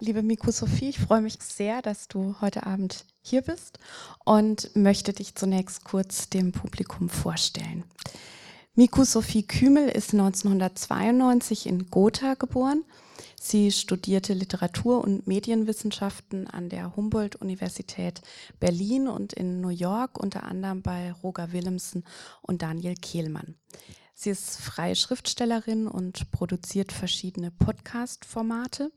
Liebe Miku Sophie, ich freue mich sehr, dass du heute Abend hier bist und möchte dich zunächst kurz dem Publikum vorstellen. Miku Sophie Kümel ist 1992 in Gotha geboren. Sie studierte Literatur- und Medienwissenschaften an der Humboldt-Universität Berlin und in New York, unter anderem bei Roger Willemsen und Daniel Kehlmann. Sie ist freie Schriftstellerin und produziert verschiedene Podcast-Formate.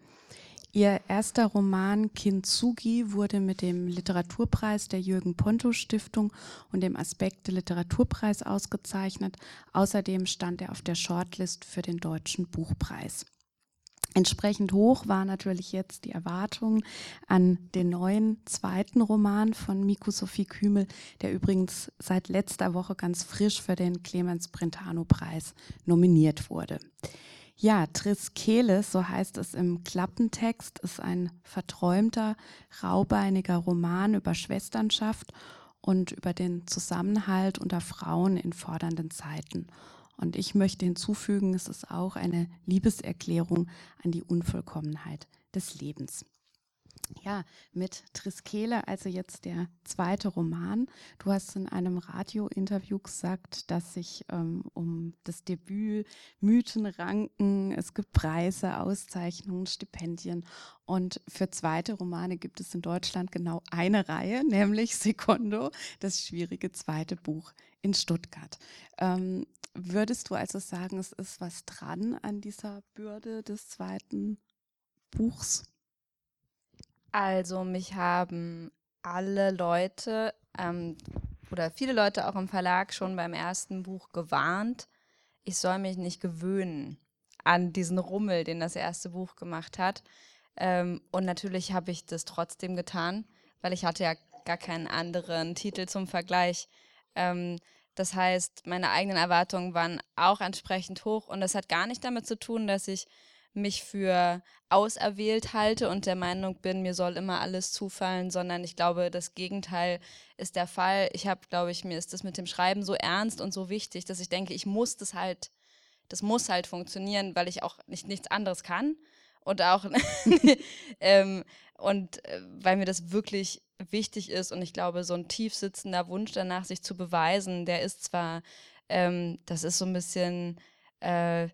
Ihr erster Roman Kintsugi wurde mit dem Literaturpreis der Jürgen Ponto Stiftung und dem Aspekte Literaturpreis ausgezeichnet. Außerdem stand er auf der Shortlist für den Deutschen Buchpreis. Entsprechend hoch war natürlich jetzt die Erwartung an den neuen zweiten Roman von Miku Sophie Kümel, der übrigens seit letzter Woche ganz frisch für den Clemens Brentano Preis nominiert wurde. Ja, Triskele, so heißt es im Klappentext, ist ein verträumter, raubeiniger Roman über Schwesternschaft und über den Zusammenhalt unter Frauen in fordernden Zeiten. Und ich möchte hinzufügen, es ist auch eine Liebeserklärung an die Unvollkommenheit des Lebens. Ja, mit Triskele, also jetzt der zweite Roman. Du hast in einem Radiointerview gesagt, dass sich ähm, um das Debüt Mythen ranken. Es gibt Preise, Auszeichnungen, Stipendien. Und für zweite Romane gibt es in Deutschland genau eine Reihe, nämlich Secondo, das schwierige zweite Buch in Stuttgart. Ähm, würdest du also sagen, es ist was dran an dieser Bürde des zweiten Buchs? Also mich haben alle Leute ähm, oder viele Leute auch im Verlag schon beim ersten Buch gewarnt, ich soll mich nicht gewöhnen an diesen Rummel, den das erste Buch gemacht hat. Ähm, und natürlich habe ich das trotzdem getan, weil ich hatte ja gar keinen anderen Titel zum Vergleich. Ähm, das heißt, meine eigenen Erwartungen waren auch entsprechend hoch und das hat gar nicht damit zu tun, dass ich mich für auserwählt halte und der Meinung bin, mir soll immer alles zufallen, sondern ich glaube, das Gegenteil ist der Fall. Ich habe, glaube ich, mir ist das mit dem Schreiben so ernst und so wichtig, dass ich denke, ich muss das halt, das muss halt funktionieren, weil ich auch nicht nichts anderes kann und auch ähm, und äh, weil mir das wirklich wichtig ist und ich glaube, so ein tief sitzender Wunsch danach, sich zu beweisen, der ist zwar, ähm, das ist so ein bisschen, äh,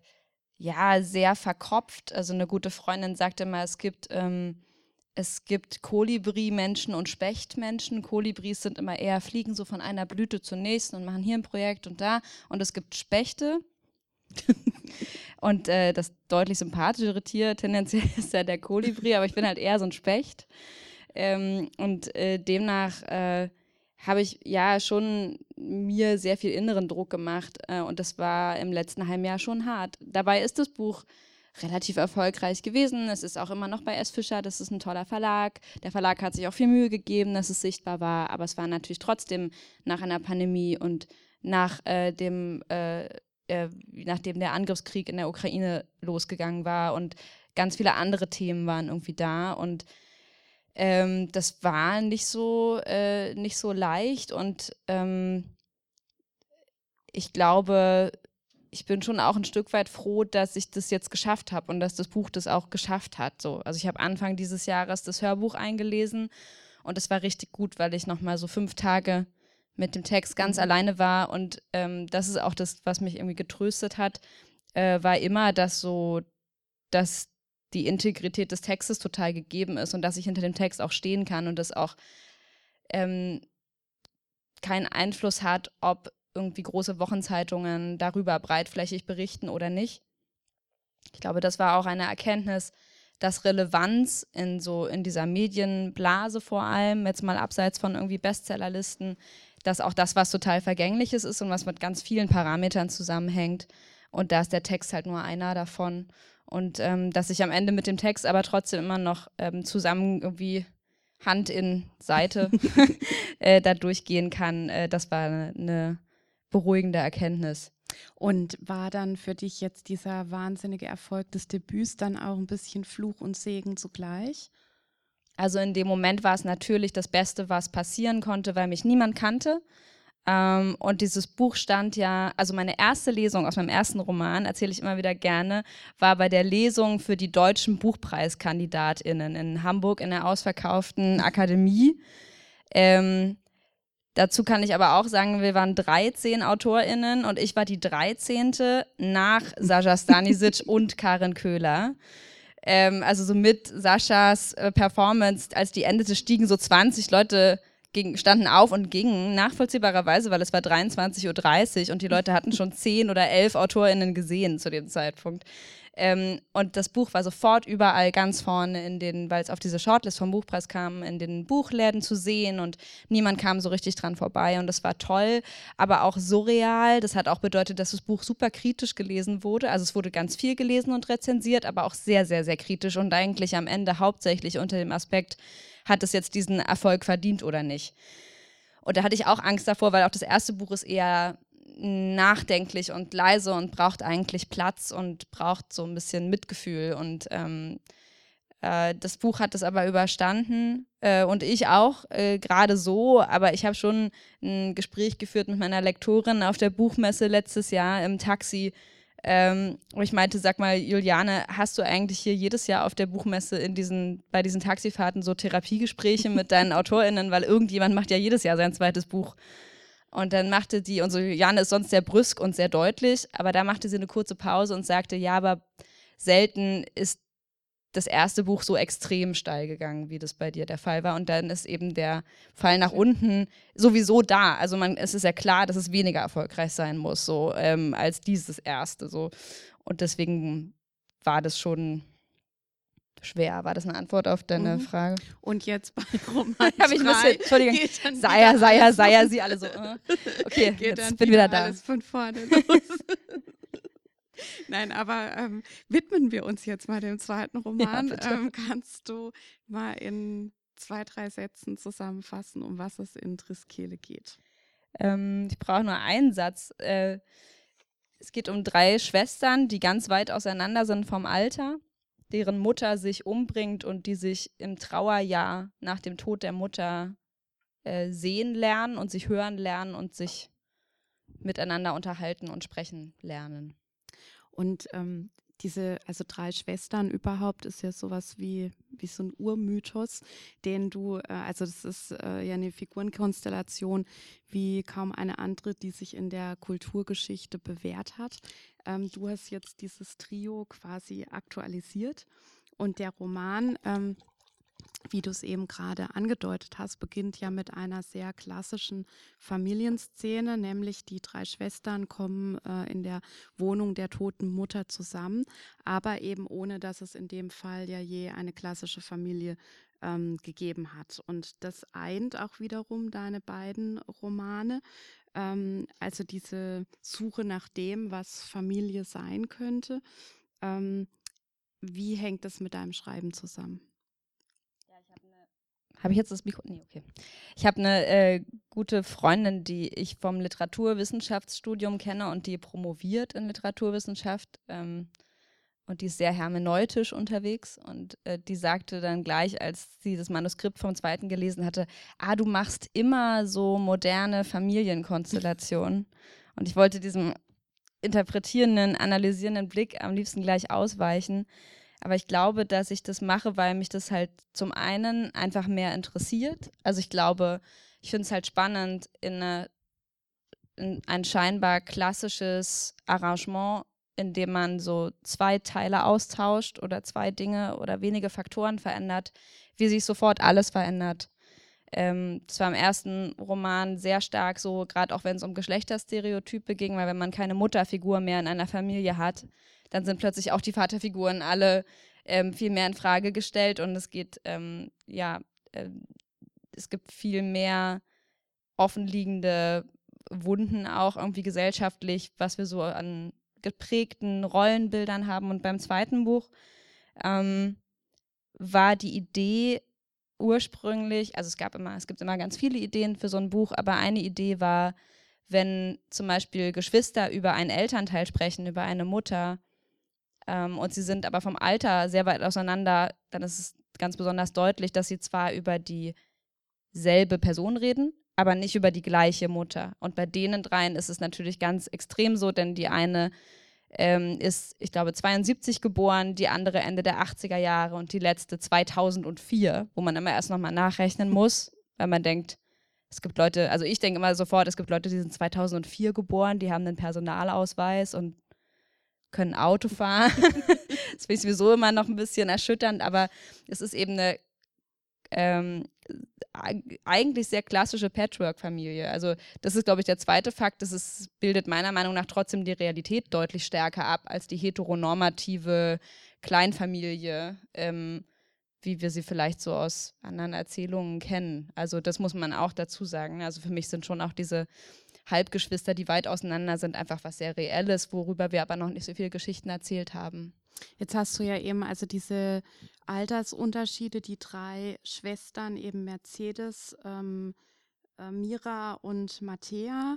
ja, sehr verkopft. Also eine gute Freundin sagte mal, es gibt, ähm, es gibt Kolibri-Menschen und Specht-Menschen. Kolibris sind immer eher, fliegen so von einer Blüte zur nächsten und machen hier ein Projekt und da. Und es gibt Spechte. und äh, das deutlich sympathischere Tier tendenziell ist ja der Kolibri, aber ich bin halt eher so ein Specht. Ähm, und äh, demnach äh, habe ich ja schon mir sehr viel inneren Druck gemacht äh, und das war im letzten halben Jahr schon hart. Dabei ist das Buch relativ erfolgreich gewesen. Es ist auch immer noch bei S. Fischer, das ist ein toller Verlag. Der Verlag hat sich auch viel Mühe gegeben, dass es sichtbar war, aber es war natürlich trotzdem nach einer Pandemie und nach äh, dem äh, äh, nachdem der Angriffskrieg in der Ukraine losgegangen war und ganz viele andere Themen waren irgendwie da und ähm, das war nicht so, äh, nicht so leicht und ähm, ich glaube, ich bin schon auch ein Stück weit froh, dass ich das jetzt geschafft habe und dass das Buch das auch geschafft hat. So. Also ich habe Anfang dieses Jahres das Hörbuch eingelesen und es war richtig gut, weil ich nochmal so fünf Tage mit dem Text ganz mhm. alleine war und ähm, das ist auch das, was mich irgendwie getröstet hat, äh, war immer, dass so, dass die Integrität des Textes total gegeben ist und dass ich hinter dem Text auch stehen kann und das auch ähm, keinen Einfluss hat, ob irgendwie große Wochenzeitungen darüber breitflächig berichten oder nicht. Ich glaube, das war auch eine Erkenntnis, dass Relevanz in so in dieser Medienblase vor allem, jetzt mal abseits von irgendwie Bestsellerlisten, dass auch das was total Vergängliches ist und was mit ganz vielen Parametern zusammenhängt. Und da ist der Text halt nur einer davon. Und ähm, dass ich am Ende mit dem Text aber trotzdem immer noch ähm, zusammen irgendwie Hand in Seite äh, da durchgehen kann, äh, das war eine beruhigende Erkenntnis. Und war dann für dich jetzt dieser wahnsinnige Erfolg des Debüts dann auch ein bisschen Fluch und Segen zugleich? Also in dem Moment war es natürlich das Beste, was passieren konnte, weil mich niemand kannte. Ähm, und dieses Buch stand ja, also meine erste Lesung aus meinem ersten Roman, erzähle ich immer wieder gerne, war bei der Lesung für die deutschen Buchpreiskandidatinnen in Hamburg in der ausverkauften Akademie. Ähm, dazu kann ich aber auch sagen, wir waren 13 AutorInnen und ich war die 13. nach Sascha Stanisic und Karin Köhler. Ähm, also so mit Saschas äh, Performance, als die endete, stiegen so 20 Leute ging, standen auf und gingen, nachvollziehbarerweise, weil es war 23.30 Uhr und die Leute hatten schon 10 oder 11 AutorInnen gesehen zu dem Zeitpunkt. Ähm, und das Buch war sofort überall ganz vorne in den, weil es auf diese Shortlist vom Buchpreis kam, in den Buchläden zu sehen und niemand kam so richtig dran vorbei und das war toll, aber auch surreal. Das hat auch bedeutet, dass das Buch super kritisch gelesen wurde. Also es wurde ganz viel gelesen und rezensiert, aber auch sehr, sehr, sehr kritisch und eigentlich am Ende hauptsächlich unter dem Aspekt, hat es jetzt diesen Erfolg verdient oder nicht. Und da hatte ich auch Angst davor, weil auch das erste Buch ist eher nachdenklich und leise und braucht eigentlich Platz und braucht so ein bisschen Mitgefühl. Und ähm, äh, das Buch hat es aber überstanden äh, und ich auch, äh, gerade so. Aber ich habe schon ein Gespräch geführt mit meiner Lektorin auf der Buchmesse letztes Jahr im Taxi ähm, wo ich meinte, sag mal, Juliane, hast du eigentlich hier jedes Jahr auf der Buchmesse in diesen, bei diesen Taxifahrten so Therapiegespräche mit deinen AutorInnen, weil irgendjemand macht ja jedes Jahr sein zweites Buch. Und dann machte die, und so Juliane ist sonst sehr brüsk und sehr deutlich, aber da machte sie eine kurze Pause und sagte, ja, aber selten ist das erste Buch so extrem steil gegangen, wie das bei dir der Fall war. Und dann ist eben der Fall nach unten sowieso da. Also man, es ist ja klar, dass es weniger erfolgreich sein muss, so ähm, als dieses erste. So. Und deswegen war das schon schwer. War das eine Antwort auf deine mhm. Frage? Und jetzt bei Roman Habe ich ein bisschen, Entschuldigung, Seier, Seier, Seier, sie alle so. Uh. Okay, geht jetzt bin wieder, wieder da. Alles von vorne los. Nein, aber ähm, widmen wir uns jetzt mal dem zweiten Roman. Ja, ähm, kannst du mal in zwei, drei Sätzen zusammenfassen, um was es in Triskele geht? Ähm, ich brauche nur einen Satz. Äh, es geht um drei Schwestern, die ganz weit auseinander sind vom Alter, deren Mutter sich umbringt und die sich im Trauerjahr nach dem Tod der Mutter äh, sehen lernen und sich hören lernen und sich miteinander unterhalten und sprechen lernen. Und ähm, diese, also drei Schwestern überhaupt ist ja sowas wie, wie so ein Urmythos, den du, äh, also das ist äh, ja eine Figurenkonstellation wie kaum eine andere, die sich in der Kulturgeschichte bewährt hat. Ähm, du hast jetzt dieses Trio quasi aktualisiert und der Roman ähm, wie du es eben gerade angedeutet hast, beginnt ja mit einer sehr klassischen Familienszene, nämlich die drei Schwestern kommen äh, in der Wohnung der toten Mutter zusammen, aber eben ohne, dass es in dem Fall ja je eine klassische Familie ähm, gegeben hat. Und das eint auch wiederum deine beiden Romane. Ähm, also diese Suche nach dem, was Familie sein könnte. Ähm, wie hängt das mit deinem Schreiben zusammen? Habe ich jetzt das Mikro? Nee, okay. Ich habe eine äh, gute Freundin, die ich vom Literaturwissenschaftsstudium kenne und die promoviert in Literaturwissenschaft. Ähm, und die ist sehr hermeneutisch unterwegs. Und äh, die sagte dann gleich, als sie das Manuskript vom zweiten gelesen hatte, ah, du machst immer so moderne Familienkonstellationen. und ich wollte diesem interpretierenden, analysierenden Blick am liebsten gleich ausweichen aber ich glaube, dass ich das mache, weil mich das halt zum einen einfach mehr interessiert. Also ich glaube, ich finde es halt spannend, in, eine, in ein scheinbar klassisches Arrangement, in dem man so zwei Teile austauscht oder zwei Dinge oder wenige Faktoren verändert, wie sich sofort alles verändert. Ähm, das war im ersten Roman sehr stark so, gerade auch wenn es um Geschlechterstereotype ging, weil wenn man keine Mutterfigur mehr in einer Familie hat, dann sind plötzlich auch die Vaterfiguren alle ähm, viel mehr in Frage gestellt und es geht, ähm, ja, äh, es gibt viel mehr offenliegende Wunden auch irgendwie gesellschaftlich, was wir so an geprägten Rollenbildern haben. Und beim zweiten Buch ähm, war die Idee ursprünglich, also es gab immer, es gibt immer ganz viele Ideen für so ein Buch, aber eine Idee war, wenn zum Beispiel Geschwister über einen Elternteil sprechen, über eine Mutter, ähm, und sie sind aber vom Alter sehr weit auseinander, dann ist es ganz besonders deutlich, dass sie zwar über dieselbe Person reden, aber nicht über die gleiche Mutter. Und bei denen dreien ist es natürlich ganz extrem so, denn die eine ähm, ist, ich glaube, 72 geboren, die andere Ende der 80er Jahre und die letzte 2004, wo man immer erst nochmal nachrechnen muss, weil man denkt, es gibt Leute, also ich denke immer sofort, es gibt Leute, die sind 2004 geboren, die haben einen Personalausweis und können Auto fahren. das finde ich sowieso immer noch ein bisschen erschütternd, aber es ist eben eine ähm, eigentlich sehr klassische Patchwork-Familie. Also das ist, glaube ich, der zweite Fakt. Das ist, bildet meiner Meinung nach trotzdem die Realität deutlich stärker ab als die heteronormative Kleinfamilie, ähm, wie wir sie vielleicht so aus anderen Erzählungen kennen. Also das muss man auch dazu sagen. Also für mich sind schon auch diese Halbgeschwister, die weit auseinander sind, einfach was sehr Reelles, worüber wir aber noch nicht so viele Geschichten erzählt haben. Jetzt hast du ja eben also diese Altersunterschiede, die drei Schwestern, eben Mercedes, ähm, äh, Mira und Mattea,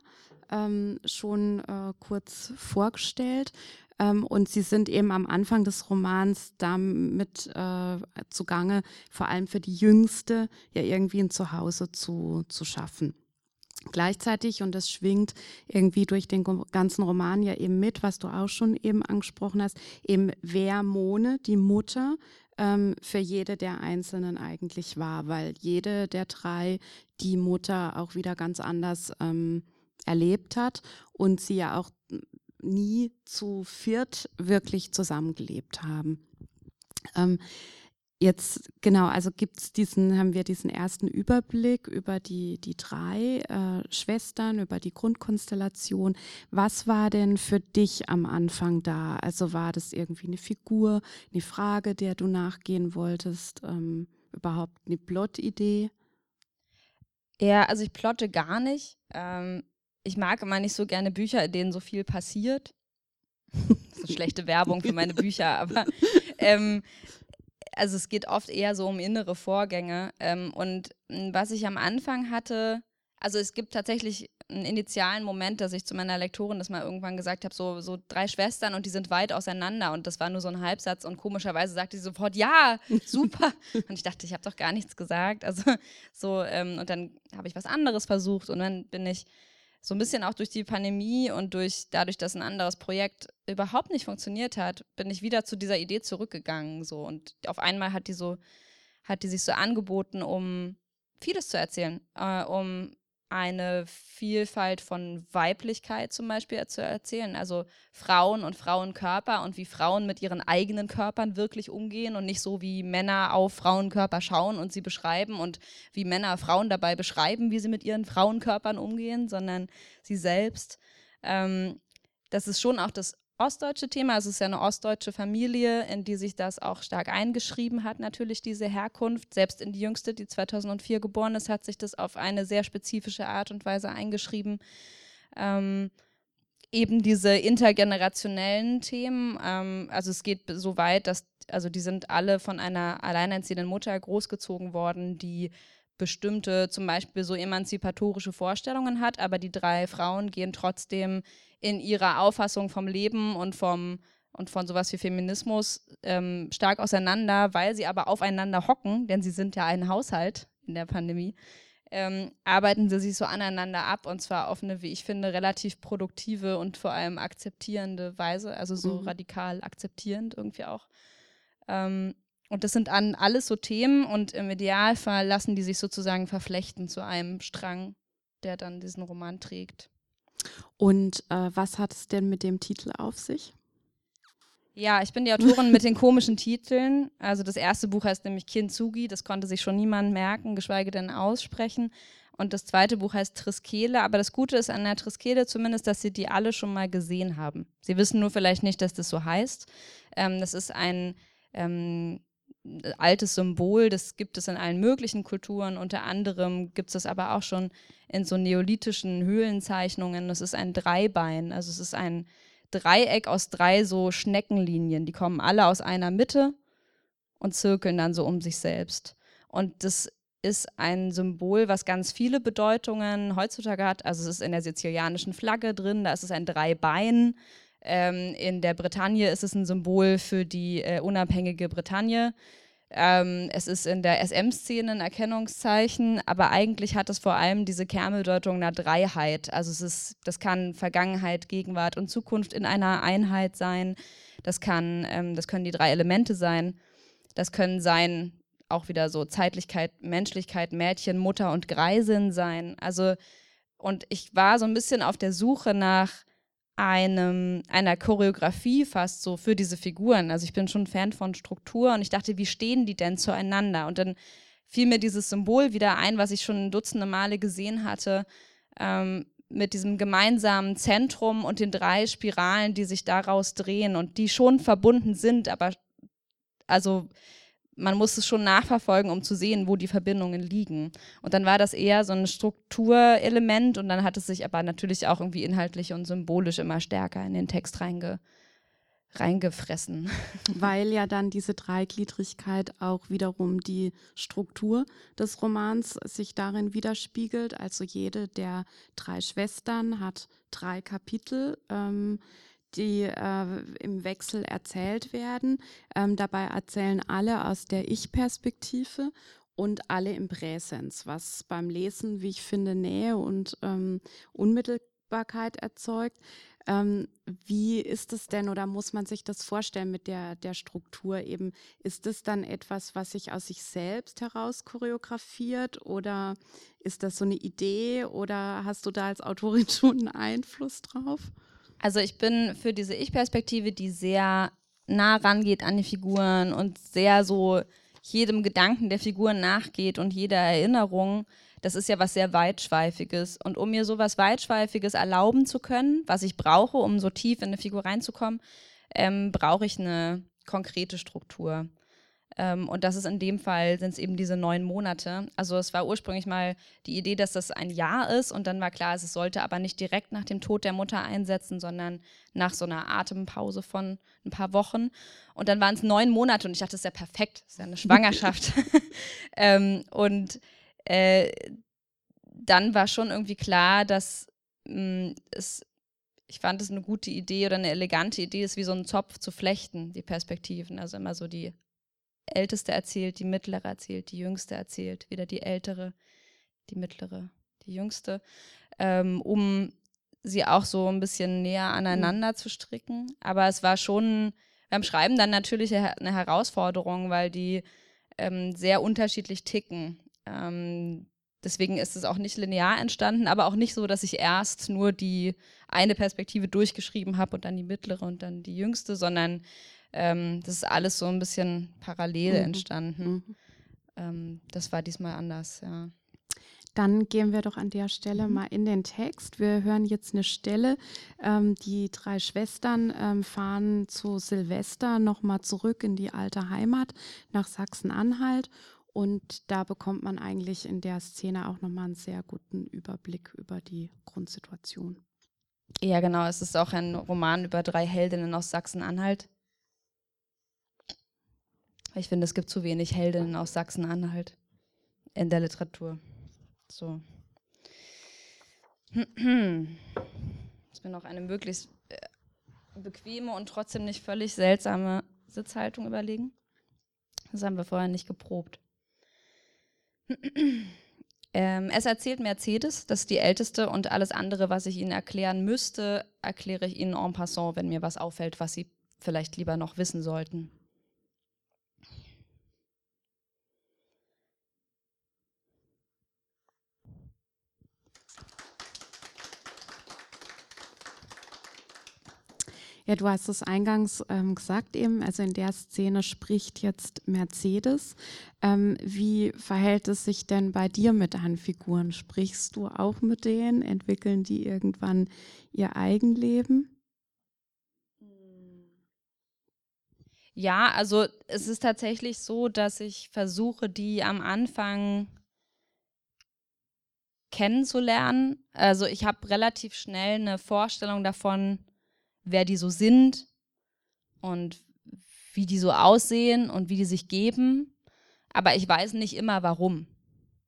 ähm, schon äh, kurz vorgestellt. Ähm, und sie sind eben am Anfang des Romans damit äh, zugange, vor allem für die Jüngste ja irgendwie ein Zuhause zu, zu schaffen. Gleichzeitig, und das schwingt irgendwie durch den ganzen Roman ja eben mit, was du auch schon eben angesprochen hast, eben wer Mone, die Mutter, ähm, für jede der Einzelnen eigentlich war, weil jede der drei die Mutter auch wieder ganz anders ähm, erlebt hat und sie ja auch nie zu viert wirklich zusammengelebt haben. Ähm, Jetzt, genau, also gibt's diesen, haben wir diesen ersten Überblick über die, die drei äh, Schwestern, über die Grundkonstellation. Was war denn für dich am Anfang da? Also war das irgendwie eine Figur, eine Frage, der du nachgehen wolltest, ähm, überhaupt eine Plot-Idee? Ja, also ich plotte gar nicht. Ähm, ich mag immer nicht so gerne Bücher, in denen so viel passiert. so schlechte Werbung für meine Bücher, aber ähm, also es geht oft eher so um innere Vorgänge. Ähm, und hm, was ich am Anfang hatte, also es gibt tatsächlich einen initialen Moment, dass ich zu meiner Lektorin das mal irgendwann gesagt habe, so, so drei Schwestern und die sind weit auseinander und das war nur so ein Halbsatz und komischerweise sagte sie sofort, ja, super. und ich dachte, ich habe doch gar nichts gesagt. Also so, ähm, und dann habe ich was anderes versucht und dann bin ich so ein bisschen auch durch die Pandemie und durch dadurch, dass ein anderes Projekt überhaupt nicht funktioniert hat, bin ich wieder zu dieser Idee zurückgegangen. So. Und auf einmal hat die so, hat die sich so angeboten, um vieles zu erzählen, äh, um eine Vielfalt von Weiblichkeit zum Beispiel zu erzählen. Also Frauen und Frauenkörper und wie Frauen mit ihren eigenen Körpern wirklich umgehen und nicht so wie Männer auf Frauenkörper schauen und sie beschreiben und wie Männer Frauen dabei beschreiben, wie sie mit ihren Frauenkörpern umgehen, sondern sie selbst. Ähm, das ist schon auch das ostdeutsche Thema. Es ist ja eine ostdeutsche Familie, in die sich das auch stark eingeschrieben hat, natürlich diese Herkunft. Selbst in die jüngste, die 2004 geboren ist, hat sich das auf eine sehr spezifische Art und Weise eingeschrieben. Ähm, eben diese intergenerationellen Themen. Ähm, also es geht so weit, dass, also die sind alle von einer alleinerziehenden Mutter großgezogen worden, die bestimmte, zum Beispiel so emanzipatorische Vorstellungen hat, aber die drei Frauen gehen trotzdem in ihrer Auffassung vom Leben und vom und von sowas wie Feminismus ähm, stark auseinander, weil sie aber aufeinander hocken, denn sie sind ja ein Haushalt in der Pandemie, ähm, arbeiten sie sich so aneinander ab und zwar auf eine, wie ich finde, relativ produktive und vor allem akzeptierende Weise, also so mhm. radikal akzeptierend irgendwie auch. Ähm, und das sind an alles so Themen und im Idealfall lassen die sich sozusagen verflechten zu einem Strang, der dann diesen Roman trägt. Und äh, was hat es denn mit dem Titel auf sich? Ja, ich bin die Autorin mit den komischen Titeln. Also das erste Buch heißt nämlich Kintsugi, das konnte sich schon niemand merken, geschweige denn aussprechen. Und das zweite Buch heißt Triskele, aber das Gute ist an der Triskele zumindest, dass sie die alle schon mal gesehen haben. Sie wissen nur vielleicht nicht, dass das so heißt. Ähm, das ist ein ähm, altes Symbol, das gibt es in allen möglichen Kulturen, unter anderem gibt es das aber auch schon in so neolithischen Höhlenzeichnungen. Das ist ein Dreibein, also es ist ein Dreieck aus drei so Schneckenlinien, die kommen alle aus einer Mitte und zirkeln dann so um sich selbst. Und das ist ein Symbol, was ganz viele Bedeutungen heutzutage hat. Also es ist in der sizilianischen Flagge drin, da ist es ein Dreibein. Ähm, in der Bretagne ist es ein Symbol für die äh, unabhängige Bretagne. Ähm, es ist in der SM-Szene ein Erkennungszeichen, aber eigentlich hat es vor allem diese Kernbedeutung einer Dreiheit. Also es ist, das kann Vergangenheit, Gegenwart und Zukunft in einer Einheit sein. Das kann, ähm, das können die drei Elemente sein. Das können sein auch wieder so Zeitlichkeit, Menschlichkeit, Mädchen, Mutter und Greisin sein. Also und ich war so ein bisschen auf der Suche nach einem, einer Choreografie fast so für diese Figuren. Also ich bin schon Fan von Struktur und ich dachte, wie stehen die denn zueinander? Und dann fiel mir dieses Symbol wieder ein, was ich schon dutzende Male gesehen hatte, ähm, mit diesem gemeinsamen Zentrum und den drei Spiralen, die sich daraus drehen und die schon verbunden sind, aber also man muss es schon nachverfolgen, um zu sehen, wo die Verbindungen liegen. Und dann war das eher so ein Strukturelement und dann hat es sich aber natürlich auch irgendwie inhaltlich und symbolisch immer stärker in den Text reinge reingefressen. Weil ja dann diese Dreigliedrigkeit auch wiederum die Struktur des Romans sich darin widerspiegelt. Also jede der drei Schwestern hat drei Kapitel. Ähm, die äh, im Wechsel erzählt werden. Ähm, dabei erzählen alle aus der Ich-Perspektive und alle im Präsens, was beim Lesen, wie ich finde, Nähe und ähm, Unmittelbarkeit erzeugt. Ähm, wie ist es denn oder muss man sich das vorstellen mit der, der Struktur eben? Ist es dann etwas, was sich aus sich selbst heraus choreografiert oder ist das so eine Idee oder hast du da als Autorin schon einen Einfluss drauf? Also ich bin für diese Ich-Perspektive, die sehr nah rangeht an die Figuren und sehr so jedem Gedanken der Figuren nachgeht und jeder Erinnerung, das ist ja was sehr Weitschweifiges. Und um mir sowas Weitschweifiges erlauben zu können, was ich brauche, um so tief in eine Figur reinzukommen, ähm, brauche ich eine konkrete Struktur. Ähm, und das ist in dem Fall, sind es eben diese neun Monate. Also es war ursprünglich mal die Idee, dass das ein Jahr ist und dann war klar, es sollte aber nicht direkt nach dem Tod der Mutter einsetzen, sondern nach so einer Atempause von ein paar Wochen. Und dann waren es neun Monate und ich dachte, das ist ja perfekt, das ist ja eine Schwangerschaft. ähm, und äh, dann war schon irgendwie klar, dass mh, mm, es ich fand es eine gute Idee oder eine elegante Idee ist, wie so einen Zopf zu flechten, die Perspektiven. Also immer so die Älteste erzählt, die Mittlere erzählt, die Jüngste erzählt, wieder die Ältere, die Mittlere, die Jüngste, ähm, um sie auch so ein bisschen näher aneinander mhm. zu stricken. Aber es war schon beim Schreiben dann natürlich eine Herausforderung, weil die ähm, sehr unterschiedlich ticken. Ähm, deswegen ist es auch nicht linear entstanden, aber auch nicht so, dass ich erst nur die eine Perspektive durchgeschrieben habe und dann die mittlere und dann die jüngste, sondern ähm, das ist alles so ein bisschen parallel mhm. entstanden. Mhm. Ähm, das war diesmal anders, ja. Dann gehen wir doch an der Stelle mhm. mal in den Text. Wir hören jetzt eine Stelle. Ähm, die drei Schwestern ähm, fahren zu Silvester nochmal zurück in die alte Heimat nach Sachsen-Anhalt. Und da bekommt man eigentlich in der Szene auch nochmal einen sehr guten Überblick über die Grundsituation. Ja, genau. Es ist auch ein Roman über drei Heldinnen aus Sachsen-Anhalt. Ich finde, es gibt zu wenig Heldinnen aus Sachsen-Anhalt in der Literatur. So. Jetzt mir noch eine möglichst äh, bequeme und trotzdem nicht völlig seltsame Sitzhaltung überlegen. Das haben wir vorher nicht geprobt. ähm, es erzählt Mercedes, das ist die Älteste und alles andere, was ich Ihnen erklären müsste, erkläre ich Ihnen en passant, wenn mir was auffällt, was Sie vielleicht lieber noch wissen sollten. Ja, du hast es eingangs ähm, gesagt eben, also in der Szene spricht jetzt Mercedes. Ähm, wie verhält es sich denn bei dir mit deinen Figuren? Sprichst du auch mit denen? Entwickeln die irgendwann ihr Eigenleben? Ja, also es ist tatsächlich so, dass ich versuche, die am Anfang kennenzulernen. Also ich habe relativ schnell eine Vorstellung davon, wer die so sind und wie die so aussehen und wie die sich geben. Aber ich weiß nicht immer warum.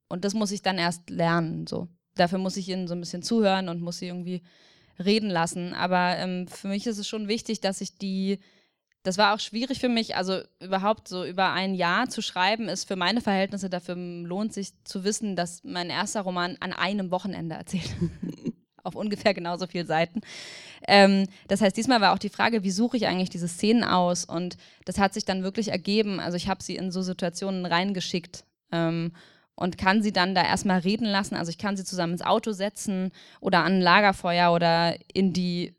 Und das muss ich dann erst lernen. So. Dafür muss ich ihnen so ein bisschen zuhören und muss sie irgendwie reden lassen. Aber ähm, für mich ist es schon wichtig, dass ich die das war auch schwierig für mich. Also überhaupt so über ein Jahr zu schreiben, ist für meine Verhältnisse, dafür lohnt sich zu wissen, dass mein erster Roman an einem Wochenende erzählt. Auf ungefähr genauso viele Seiten. Ähm, das heißt, diesmal war auch die Frage, wie suche ich eigentlich diese Szenen aus? Und das hat sich dann wirklich ergeben. Also ich habe sie in so Situationen reingeschickt. Ähm, und kann sie dann da erstmal reden lassen. Also ich kann sie zusammen ins Auto setzen oder an ein Lagerfeuer oder in die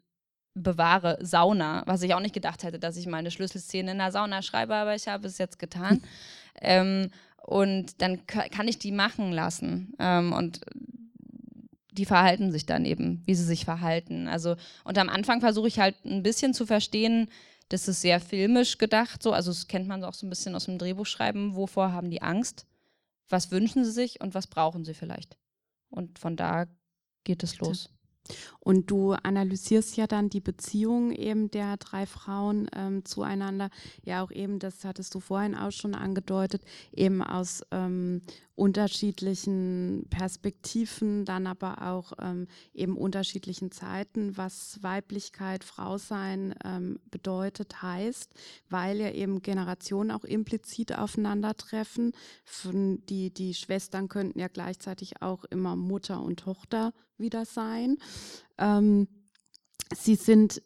bewahre Sauna, was ich auch nicht gedacht hätte, dass ich meine Schlüsselszene in der Sauna schreibe, aber ich habe es jetzt getan. ähm, und dann kann ich die machen lassen. Ähm, und die verhalten sich dann eben, wie sie sich verhalten. Also, und am Anfang versuche ich halt ein bisschen zu verstehen, das ist sehr filmisch gedacht, so, also das kennt man auch so ein bisschen aus dem Drehbuchschreiben, wovor haben die Angst, was wünschen sie sich und was brauchen sie vielleicht. Und von da geht es los. Und du analysierst ja dann die Beziehung eben der drei Frauen ähm, zueinander, ja auch eben, das hattest du vorhin auch schon angedeutet, eben aus ähm, unterschiedlichen Perspektiven, dann aber auch ähm, eben unterschiedlichen Zeiten, was Weiblichkeit, Frausein ähm, bedeutet, heißt, weil ja eben Generationen auch implizit aufeinandertreffen. Die, die Schwestern könnten ja gleichzeitig auch immer Mutter und Tochter wieder sein. Ähm, sie sind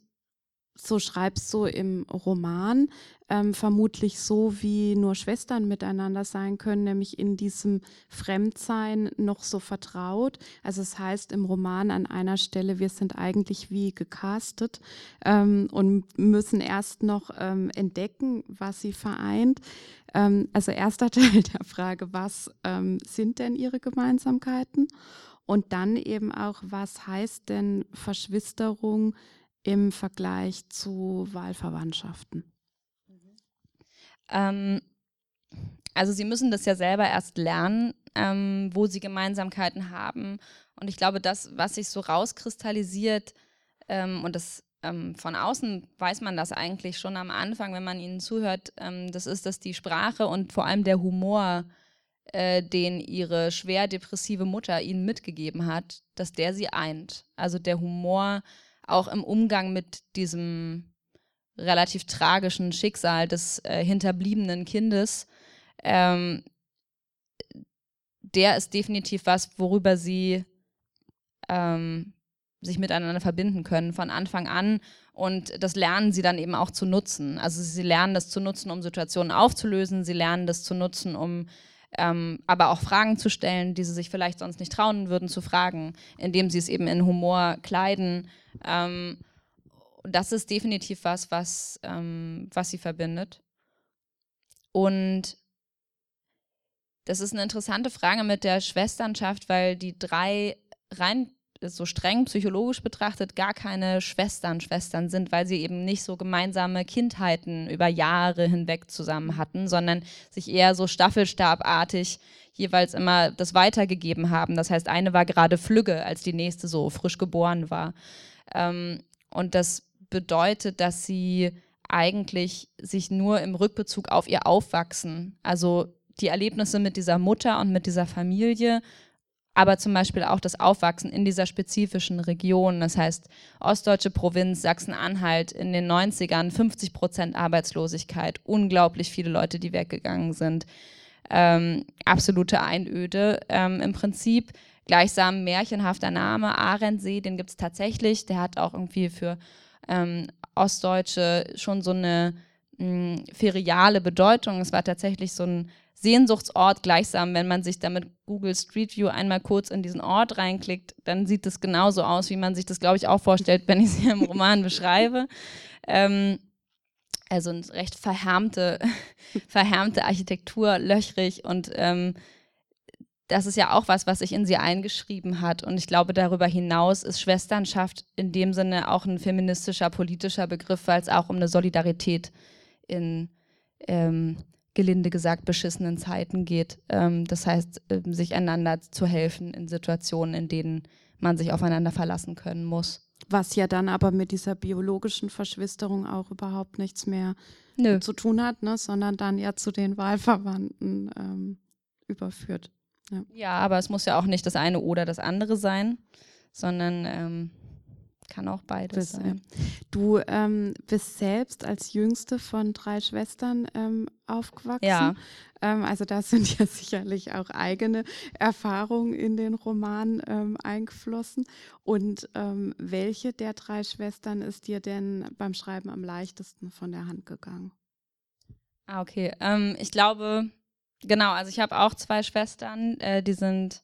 so schreibst du im Roman, ähm, vermutlich so, wie nur Schwestern miteinander sein können, nämlich in diesem Fremdsein noch so vertraut. Also es heißt im Roman an einer Stelle, wir sind eigentlich wie gecastet ähm, und müssen erst noch ähm, entdecken, was sie vereint. Ähm, also erster Teil der Frage, was ähm, sind denn ihre Gemeinsamkeiten? Und dann eben auch, was heißt denn Verschwisterung im Vergleich zu Wahlverwandtschaften? Ähm, also sie müssen das ja selber erst lernen, ähm, wo sie Gemeinsamkeiten haben. Und ich glaube, das, was sich so rauskristallisiert, ähm, und das ähm, von außen weiß man das eigentlich schon am Anfang, wenn man ihnen zuhört, ähm, das ist, dass die Sprache und vor allem der Humor, äh, den ihre schwer depressive Mutter ihnen mitgegeben hat, dass der sie eint. Also der Humor auch im Umgang mit diesem relativ tragischen Schicksal des äh, hinterbliebenen Kindes, ähm, der ist definitiv was, worüber sie ähm, sich miteinander verbinden können von Anfang an. Und das lernen sie dann eben auch zu nutzen. Also sie lernen das zu nutzen, um Situationen aufzulösen. Sie lernen das zu nutzen, um ähm, aber auch Fragen zu stellen, die sie sich vielleicht sonst nicht trauen würden zu fragen, indem sie es eben in Humor kleiden. Ähm, das ist definitiv was, was, ähm, was sie verbindet. Und das ist eine interessante Frage mit der Schwesternschaft, weil die drei rein so streng psychologisch betrachtet gar keine Schwestern Schwestern sind, weil sie eben nicht so gemeinsame Kindheiten über Jahre hinweg zusammen hatten, sondern sich eher so staffelstabartig jeweils immer das weitergegeben haben. Das heißt, eine war gerade Flügge, als die nächste so frisch geboren war. Ähm, und das bedeutet, dass sie eigentlich sich nur im Rückbezug auf ihr Aufwachsen, also die Erlebnisse mit dieser Mutter und mit dieser Familie aber zum Beispiel auch das Aufwachsen in dieser spezifischen Region. Das heißt, ostdeutsche Provinz, Sachsen-Anhalt in den 90ern, 50 Prozent Arbeitslosigkeit, unglaublich viele Leute, die weggegangen sind. Ähm, absolute Einöde ähm, im Prinzip. Gleichsam märchenhafter Name, Arendsee, den gibt es tatsächlich. Der hat auch irgendwie für ähm, Ostdeutsche schon so eine mh, feriale Bedeutung. Es war tatsächlich so ein Sehnsuchtsort gleichsam, wenn man sich da mit Google Street View einmal kurz in diesen Ort reinklickt, dann sieht es genauso aus, wie man sich das, glaube ich, auch vorstellt, wenn ich es hier im Roman beschreibe. Ähm, also eine recht verhärmte, verhärmte Architektur, löchrig und ähm, das ist ja auch was, was sich in sie eingeschrieben hat. Und ich glaube, darüber hinaus ist Schwesternschaft in dem Sinne auch ein feministischer, politischer Begriff, weil es auch um eine Solidarität in ähm, gelinde gesagt, beschissenen Zeiten geht. Ähm, das heißt, äh, sich einander zu helfen in Situationen, in denen man sich aufeinander verlassen können muss. Was ja dann aber mit dieser biologischen Verschwisterung auch überhaupt nichts mehr Nö. zu tun hat, ne? sondern dann ja zu den Wahlverwandten ähm, überführt. Ja. ja. aber es muss ja auch nicht das eine oder das andere sein, sondern ähm, kann auch beides das, sein. Du ähm, bist selbst als jüngste von drei Schwestern ähm, aufgewachsen. Ja. Ähm, also da sind ja sicherlich auch eigene Erfahrungen in den Roman ähm, eingeflossen. Und ähm, welche der drei Schwestern ist dir denn beim Schreiben am leichtesten von der Hand gegangen? Ah, okay. Ähm, ich glaube, genau, also ich habe auch zwei Schwestern, äh, die sind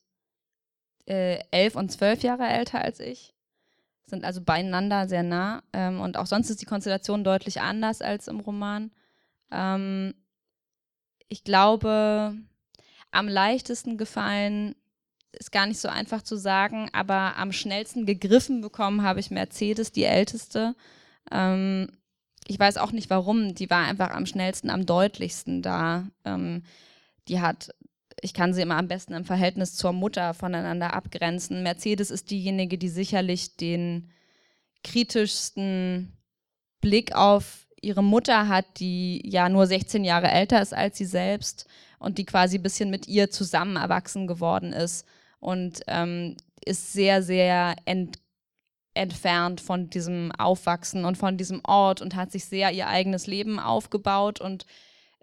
äh, elf und zwölf Jahre älter als ich sind also beieinander sehr nah. Ähm, und auch sonst ist die Konstellation deutlich anders als im Roman. Ähm, ich glaube, am leichtesten gefallen ist gar nicht so einfach zu sagen, aber am schnellsten gegriffen bekommen habe ich Mercedes, die älteste. Ähm, ich weiß auch nicht warum, die war einfach am schnellsten, am deutlichsten da. Ähm, die hat ich kann sie immer am besten im Verhältnis zur Mutter voneinander abgrenzen. Mercedes ist diejenige, die sicherlich den kritischsten Blick auf ihre Mutter hat, die ja nur 16 Jahre älter ist als sie selbst und die quasi ein bisschen mit ihr zusammen erwachsen geworden ist und ähm, ist sehr, sehr ent entfernt von diesem Aufwachsen und von diesem Ort und hat sich sehr ihr eigenes Leben aufgebaut und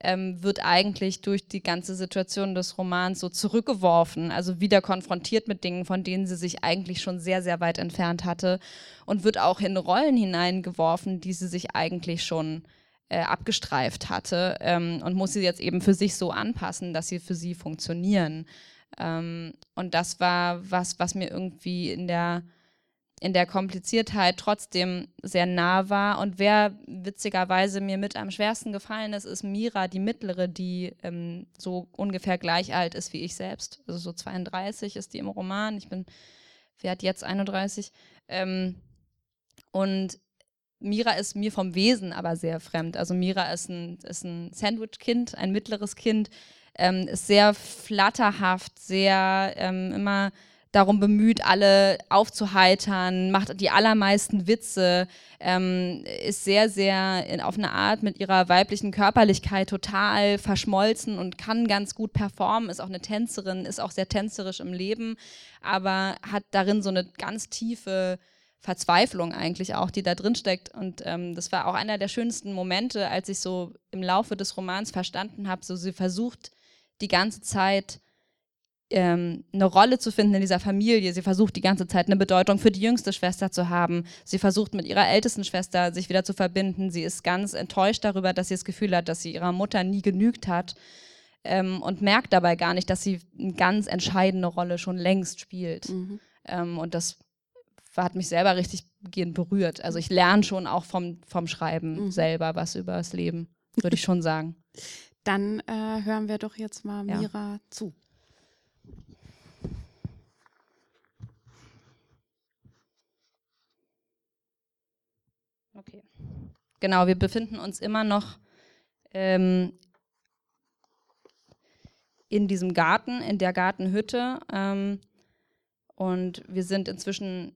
ähm, wird eigentlich durch die ganze Situation des Romans so zurückgeworfen, also wieder konfrontiert mit Dingen, von denen sie sich eigentlich schon sehr, sehr weit entfernt hatte und wird auch in Rollen hineingeworfen, die sie sich eigentlich schon äh, abgestreift hatte ähm, und muss sie jetzt eben für sich so anpassen, dass sie für sie funktionieren. Ähm, und das war was, was mir irgendwie in der in der Kompliziertheit trotzdem sehr nah war. Und wer witzigerweise mir mit am schwersten gefallen ist, ist Mira, die mittlere, die ähm, so ungefähr gleich alt ist wie ich selbst. Also so 32 ist die im Roman. Ich bin, wer hat jetzt 31? Ähm, und Mira ist mir vom Wesen aber sehr fremd. Also Mira ist ein, ist ein Sandwich-Kind, ein mittleres Kind, ähm, ist sehr flatterhaft, sehr ähm, immer darum bemüht, alle aufzuheitern, macht die allermeisten Witze, ähm, ist sehr, sehr in, auf eine Art mit ihrer weiblichen Körperlichkeit total verschmolzen und kann ganz gut performen, ist auch eine Tänzerin, ist auch sehr tänzerisch im Leben, aber hat darin so eine ganz tiefe Verzweiflung eigentlich auch, die da drin steckt. Und ähm, das war auch einer der schönsten Momente, als ich so im Laufe des Romans verstanden habe, so sie versucht die ganze Zeit ähm, eine Rolle zu finden in dieser Familie. Sie versucht die ganze Zeit eine Bedeutung für die jüngste Schwester zu haben. Sie versucht mit ihrer ältesten Schwester sich wieder zu verbinden. Sie ist ganz enttäuscht darüber, dass sie das Gefühl hat, dass sie ihrer Mutter nie genügt hat ähm, und merkt dabei gar nicht, dass sie eine ganz entscheidende Rolle schon längst spielt. Mhm. Ähm, und das hat mich selber richtig berührt. Also ich lerne schon auch vom, vom Schreiben mhm. selber was über das Leben, würde ich schon sagen. Dann äh, hören wir doch jetzt mal Mira ja. zu. Okay. Genau, wir befinden uns immer noch ähm, in diesem Garten, in der Gartenhütte. Ähm, und wir sind inzwischen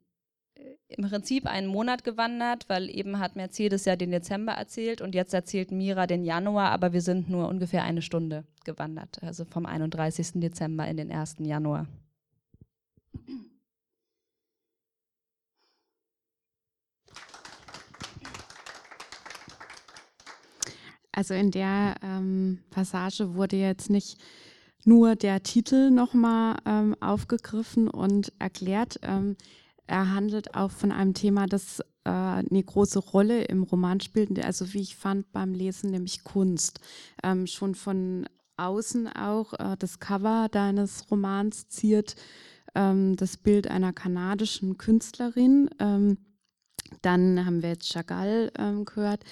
äh, im Prinzip einen Monat gewandert, weil eben hat Mercedes ja den Dezember erzählt und jetzt erzählt Mira den Januar, aber wir sind nur ungefähr eine Stunde gewandert, also vom 31. Dezember in den 1. Januar. Also in der ähm, Passage wurde jetzt nicht nur der Titel nochmal ähm, aufgegriffen und erklärt. Ähm, er handelt auch von einem Thema, das äh, eine große Rolle im Roman spielt, also wie ich fand beim Lesen, nämlich Kunst. Ähm, schon von außen auch äh, das Cover deines Romans ziert ähm, das Bild einer kanadischen Künstlerin. Ähm, dann haben wir jetzt Chagall ähm, gehört,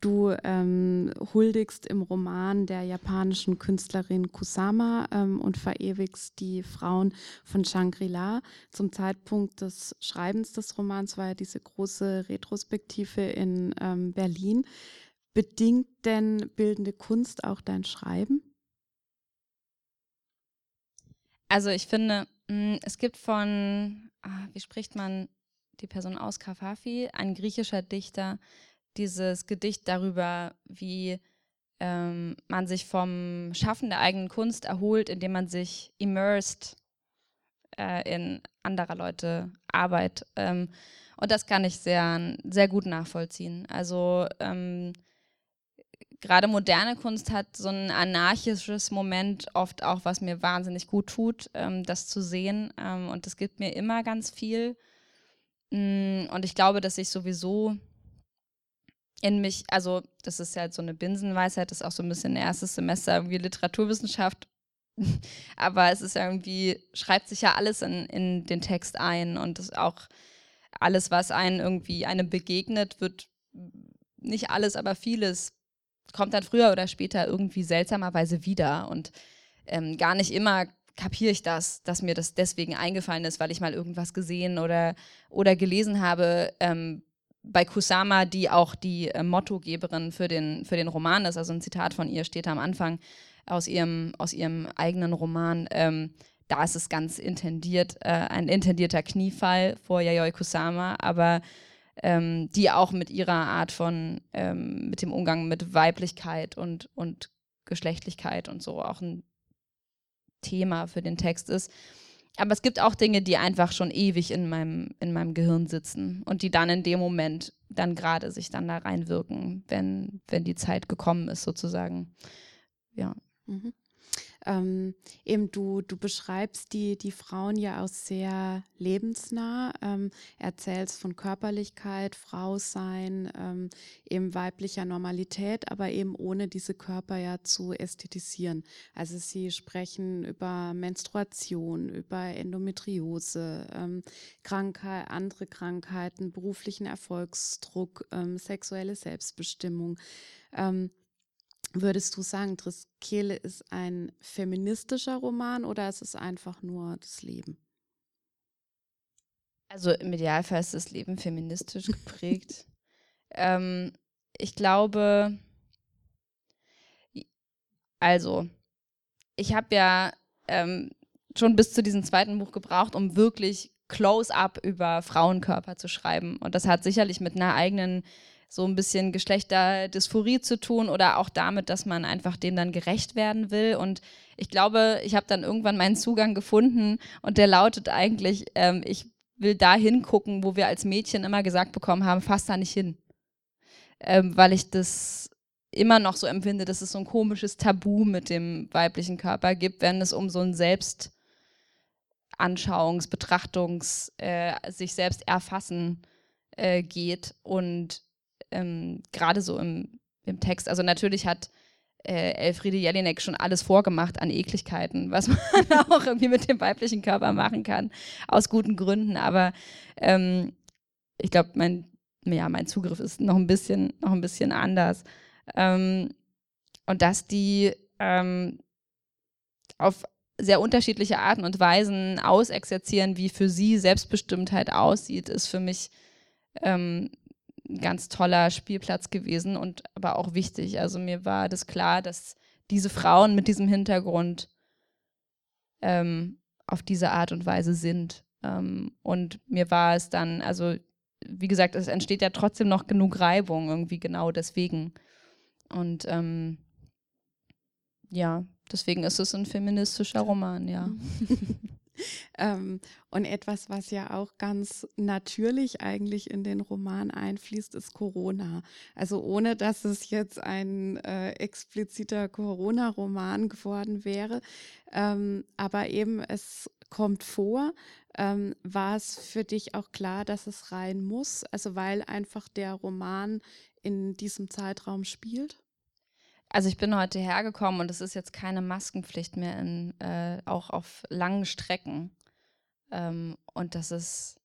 Du ähm, huldigst im Roman der japanischen Künstlerin Kusama ähm, und verewigst die Frauen von Shangri-La. Zum Zeitpunkt des Schreibens des Romans war ja diese große Retrospektive in ähm, Berlin. Bedingt denn bildende Kunst auch dein Schreiben? Also ich finde, mm, es gibt von, ah, wie spricht man die Person aus, Kafafi, ein griechischer Dichter, dieses Gedicht darüber, wie ähm, man sich vom Schaffen der eigenen Kunst erholt, indem man sich immersed äh, in anderer Leute Arbeit. Ähm, und das kann ich sehr, sehr gut nachvollziehen. Also ähm, gerade moderne Kunst hat so ein anarchisches Moment oft auch, was mir wahnsinnig gut tut, ähm, das zu sehen. Ähm, und das gibt mir immer ganz viel. Mm, und ich glaube, dass ich sowieso in mich, also das ist ja halt so eine Binsenweisheit, das ist auch so ein bisschen erstes Semester irgendwie Literaturwissenschaft. Aber es ist ja irgendwie, schreibt sich ja alles in, in den Text ein und auch alles, was einem irgendwie einem begegnet, wird nicht alles, aber vieles kommt dann früher oder später irgendwie seltsamerweise wieder. Und ähm, gar nicht immer kapiere ich das, dass mir das deswegen eingefallen ist, weil ich mal irgendwas gesehen oder, oder gelesen habe. Ähm, bei Kusama, die auch die äh, Mottogeberin für den, für den Roman ist, also ein Zitat von ihr steht am Anfang aus ihrem, aus ihrem eigenen Roman. Ähm, da ist es ganz intendiert, äh, ein intendierter Kniefall vor Yayoi Kusama, aber ähm, die auch mit ihrer Art von, ähm, mit dem Umgang mit Weiblichkeit und, und Geschlechtlichkeit und so auch ein Thema für den Text ist. Aber es gibt auch Dinge, die einfach schon ewig in meinem, in meinem Gehirn sitzen und die dann in dem Moment dann gerade sich dann da reinwirken, wenn, wenn die Zeit gekommen ist, sozusagen. Ja. Mhm. Ähm, eben du, du beschreibst die, die Frauen ja auch sehr lebensnah, ähm, erzählst von Körperlichkeit, Frausein, ähm, eben weiblicher Normalität, aber eben ohne diese Körper ja zu ästhetisieren. Also sie sprechen über Menstruation, über Endometriose, ähm, Krankheit, andere Krankheiten, beruflichen Erfolgsdruck, ähm, sexuelle Selbstbestimmung. Ähm, Würdest du sagen, Triskele ist ein feministischer Roman oder ist es einfach nur das Leben? Also im Idealfall ist das Leben feministisch geprägt. ähm, ich glaube, also, ich habe ja ähm, schon bis zu diesem zweiten Buch gebraucht, um wirklich close-up über Frauenkörper zu schreiben. Und das hat sicherlich mit einer eigenen so ein bisschen Geschlechterdysphorie zu tun oder auch damit, dass man einfach dem dann gerecht werden will. Und ich glaube, ich habe dann irgendwann meinen Zugang gefunden und der lautet eigentlich, ähm, ich will da hingucken, wo wir als Mädchen immer gesagt bekommen haben, fass da nicht hin. Ähm, weil ich das immer noch so empfinde, dass es so ein komisches Tabu mit dem weiblichen Körper gibt, wenn es um so ein Selbstanschauungs-, Betrachtungs-, äh, sich selbst erfassen äh, geht. Und ähm, gerade so im, im Text. Also natürlich hat äh, Elfriede Jelinek schon alles vorgemacht an Ekligkeiten, was man auch irgendwie mit dem weiblichen Körper machen kann, aus guten Gründen. Aber ähm, ich glaube, mein, ja, mein Zugriff ist noch ein bisschen, noch ein bisschen anders. Ähm, und dass die ähm, auf sehr unterschiedliche Arten und Weisen ausexerzieren, wie für sie Selbstbestimmtheit aussieht, ist für mich ähm, ein ganz toller Spielplatz gewesen und aber auch wichtig. Also mir war das klar, dass diese Frauen mit diesem Hintergrund ähm, auf diese Art und Weise sind. Ähm, und mir war es dann, also wie gesagt, es entsteht ja trotzdem noch genug Reibung irgendwie genau deswegen. Und ähm, ja, deswegen ist es ein feministischer Roman, ja. ähm, und etwas, was ja auch ganz natürlich eigentlich in den Roman einfließt, ist Corona. Also ohne, dass es jetzt ein äh, expliziter Corona-Roman geworden wäre. Ähm, aber eben, es kommt vor. Ähm, war es für dich auch klar, dass es rein muss? Also weil einfach der Roman in diesem Zeitraum spielt? Also ich bin heute hergekommen und es ist jetzt keine Maskenpflicht mehr, in, äh, auch auf langen Strecken. Ähm, und das ist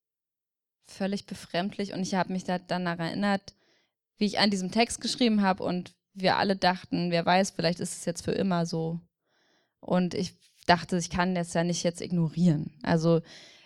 völlig befremdlich. Und ich habe mich da dann daran erinnert, wie ich an diesem Text geschrieben habe und wir alle dachten, wer weiß, vielleicht ist es jetzt für immer so. Und ich dachte, ich kann das ja nicht jetzt ignorieren. Also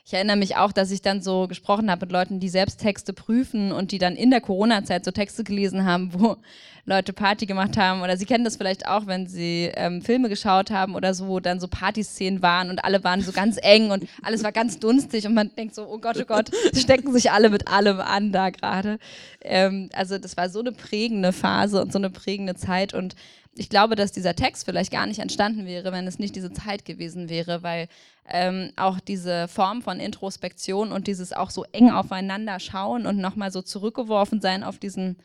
ich erinnere mich auch, dass ich dann so gesprochen habe mit Leuten, die selbst Texte prüfen und die dann in der Corona-Zeit so Texte gelesen haben, wo Leute Party gemacht haben. Oder sie kennen das vielleicht auch, wenn sie ähm, Filme geschaut haben oder so, wo dann so Partyszenen waren und alle waren so ganz eng und alles war ganz dunstig und man denkt so, oh Gott, oh Gott, stecken sich alle mit allem an da gerade. Ähm, also das war so eine prägende Phase und so eine prägende Zeit und ich glaube, dass dieser Text vielleicht gar nicht entstanden wäre, wenn es nicht diese Zeit gewesen wäre, weil ähm, auch diese Form von Introspektion und dieses auch so eng aufeinander schauen und nochmal so zurückgeworfen sein auf diesen,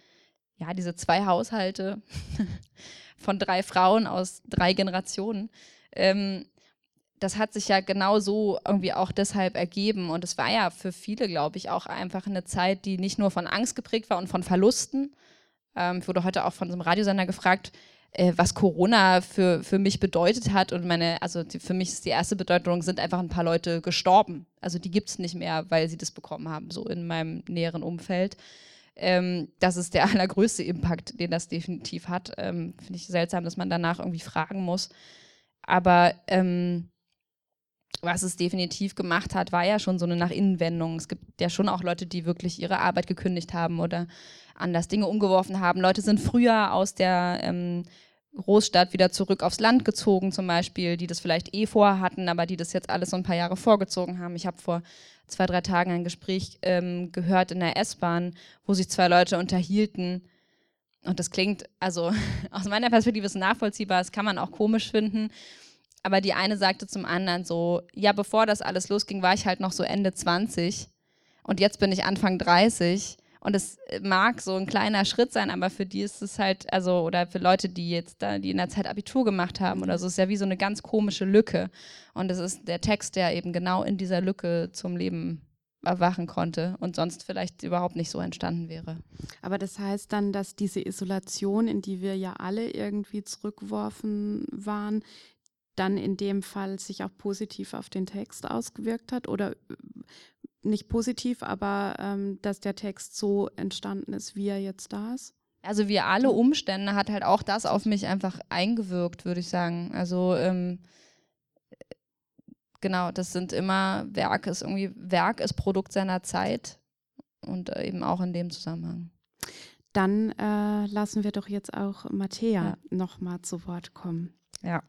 ja, diese zwei Haushalte von drei Frauen aus drei Generationen, ähm, das hat sich ja genau so irgendwie auch deshalb ergeben. Und es war ja für viele, glaube ich, auch einfach eine Zeit, die nicht nur von Angst geprägt war und von Verlusten. Ähm, ich wurde heute auch von so einem Radiosender gefragt, äh, was Corona für, für mich bedeutet hat. Und meine, also die, für mich ist die erste Bedeutung, sind einfach ein paar Leute gestorben. Also die gibt es nicht mehr, weil sie das bekommen haben, so in meinem näheren Umfeld. Ähm, das ist der allergrößte Impact, den das definitiv hat. Ähm, Finde ich seltsam, dass man danach irgendwie fragen muss. Aber ähm, was es definitiv gemacht hat, war ja schon so eine Nach-Innen-Wendung. Es gibt ja schon auch Leute, die wirklich ihre Arbeit gekündigt haben oder anders Dinge umgeworfen haben. Leute sind früher aus der ähm, Großstadt wieder zurück aufs Land gezogen, zum Beispiel, die das vielleicht eh vorhatten, aber die das jetzt alles so ein paar Jahre vorgezogen haben. Ich habe vor zwei, drei Tagen ein Gespräch ähm, gehört in der S-Bahn, wo sich zwei Leute unterhielten. Und das klingt, also aus meiner Perspektive ist nachvollziehbar, das kann man auch komisch finden. Aber die eine sagte zum anderen so, ja, bevor das alles losging, war ich halt noch so Ende 20 und jetzt bin ich Anfang 30 und es mag so ein kleiner Schritt sein, aber für die ist es halt, also, oder für Leute, die jetzt da, die in der Zeit Abitur gemacht haben oder so, ist ja wie so eine ganz komische Lücke. Und es ist der Text, der eben genau in dieser Lücke zum Leben erwachen konnte und sonst vielleicht überhaupt nicht so entstanden wäre. Aber das heißt dann, dass diese Isolation, in die wir ja alle irgendwie zurückgeworfen waren, dann in dem Fall sich auch positiv auf den Text ausgewirkt hat oder nicht positiv, aber ähm, dass der Text so entstanden ist, wie er jetzt da ist? Also wie alle Umstände hat halt auch das auf mich einfach eingewirkt, würde ich sagen. Also ähm, genau, das sind immer Werk ist irgendwie Werk ist Produkt seiner Zeit und äh, eben auch in dem Zusammenhang. Dann äh, lassen wir doch jetzt auch Matthäa ja. nochmal zu Wort kommen. Ja.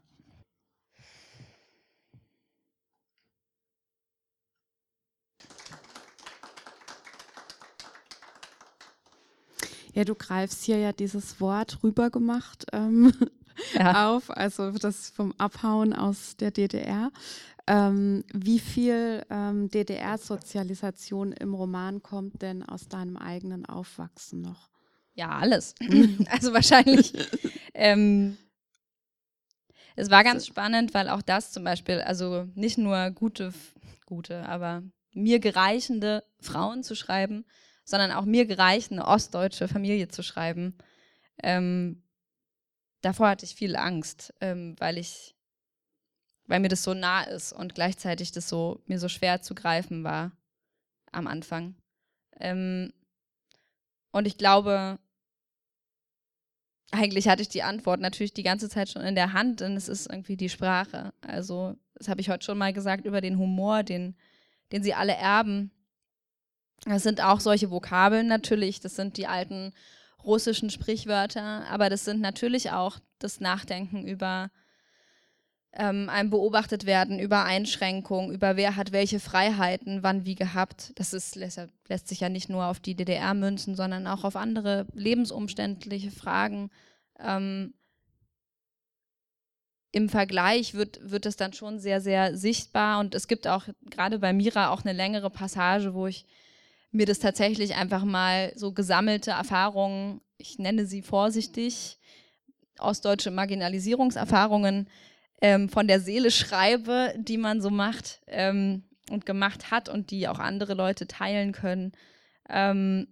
Ja, du greifst hier ja dieses Wort rübergemacht ähm, ja. auf, also das vom Abhauen aus der DDR. Ähm, wie viel ähm, DDR-Sozialisation im Roman kommt denn aus deinem eigenen Aufwachsen noch? Ja, alles. also wahrscheinlich. ähm, es war ganz spannend, weil auch das zum Beispiel, also nicht nur gute, gute, aber mir gereichende Frauen zu schreiben, sondern auch mir gereicht, eine ostdeutsche Familie zu schreiben. Ähm, davor hatte ich viel Angst, ähm, weil ich, weil mir das so nah ist und gleichzeitig das so mir so schwer zu greifen war am Anfang. Ähm, und ich glaube, eigentlich hatte ich die Antwort natürlich die ganze Zeit schon in der Hand, denn es ist irgendwie die Sprache. Also, das habe ich heute schon mal gesagt über den Humor, den, den sie alle erben. Das sind auch solche Vokabeln natürlich, das sind die alten russischen Sprichwörter, aber das sind natürlich auch das Nachdenken über ähm, ein beobachtet werden, über Einschränkungen, über wer hat welche Freiheiten, wann wie gehabt. Das ist, lässt, lässt sich ja nicht nur auf die DDR münzen, sondern auch auf andere lebensumständliche Fragen. Ähm, Im Vergleich wird, wird es dann schon sehr, sehr sichtbar und es gibt auch gerade bei Mira auch eine längere Passage, wo ich mir das tatsächlich einfach mal so gesammelte Erfahrungen, ich nenne sie vorsichtig, ostdeutsche Marginalisierungserfahrungen ähm, von der Seele schreibe, die man so macht ähm, und gemacht hat und die auch andere Leute teilen können. Ähm,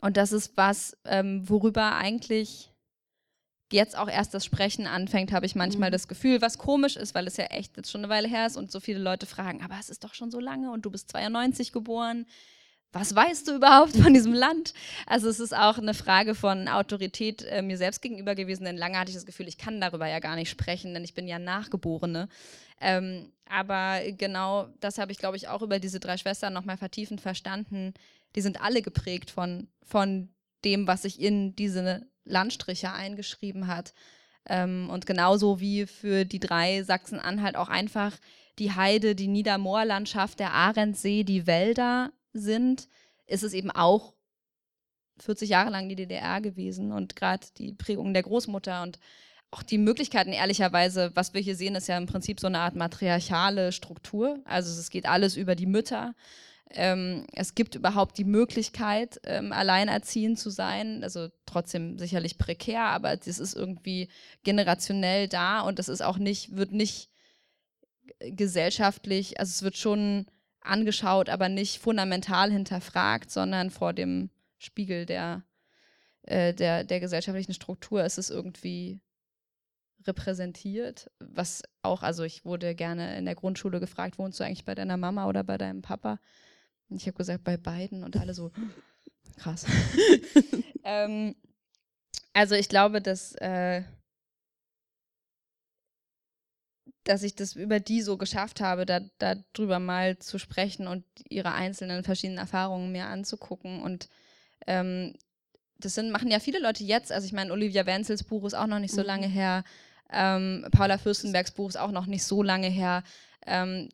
und das ist was, ähm, worüber eigentlich jetzt auch erst das Sprechen anfängt, habe ich manchmal mhm. das Gefühl, was komisch ist, weil es ja echt jetzt schon eine Weile her ist und so viele Leute fragen, aber es ist doch schon so lange und du bist 92 geboren. Was weißt du überhaupt von diesem Land? Also es ist auch eine Frage von Autorität äh, mir selbst gegenüber gewesen, denn lange hatte ich das Gefühl, ich kann darüber ja gar nicht sprechen, denn ich bin ja Nachgeborene. Ähm, aber genau das habe ich, glaube ich, auch über diese drei Schwestern nochmal vertiefend verstanden. Die sind alle geprägt von, von dem, was sich in diese Landstriche eingeschrieben hat. Ähm, und genauso wie für die drei Sachsen-Anhalt auch einfach die Heide, die Niedermoorlandschaft, der Arendsee, die Wälder sind, ist es eben auch 40 Jahre lang die DDR gewesen und gerade die Prägung der Großmutter und auch die Möglichkeiten, ehrlicherweise, was wir hier sehen, ist ja im Prinzip so eine Art matriarchale Struktur. Also es geht alles über die Mütter. Ähm, es gibt überhaupt die Möglichkeit, ähm, alleinerziehend zu sein. Also trotzdem sicherlich prekär, aber es ist irgendwie generationell da und es ist auch nicht, wird nicht gesellschaftlich, also es wird schon angeschaut, aber nicht fundamental hinterfragt, sondern vor dem Spiegel der, äh, der, der gesellschaftlichen Struktur ist es irgendwie repräsentiert, was auch, also ich wurde gerne in der Grundschule gefragt, wohnst du eigentlich bei deiner Mama oder bei deinem Papa? Und ich habe gesagt, bei beiden und alle so, krass. ähm, also ich glaube, dass, äh, dass ich das über die so geschafft habe, da, darüber mal zu sprechen und ihre einzelnen verschiedenen Erfahrungen mir anzugucken und ähm, das sind, machen ja viele Leute jetzt. Also ich meine, Olivia Wenzels Buch ist auch noch nicht so mhm. lange her. Ähm, Paula Fürstenbergs Buch ist auch noch nicht so lange her. Ähm,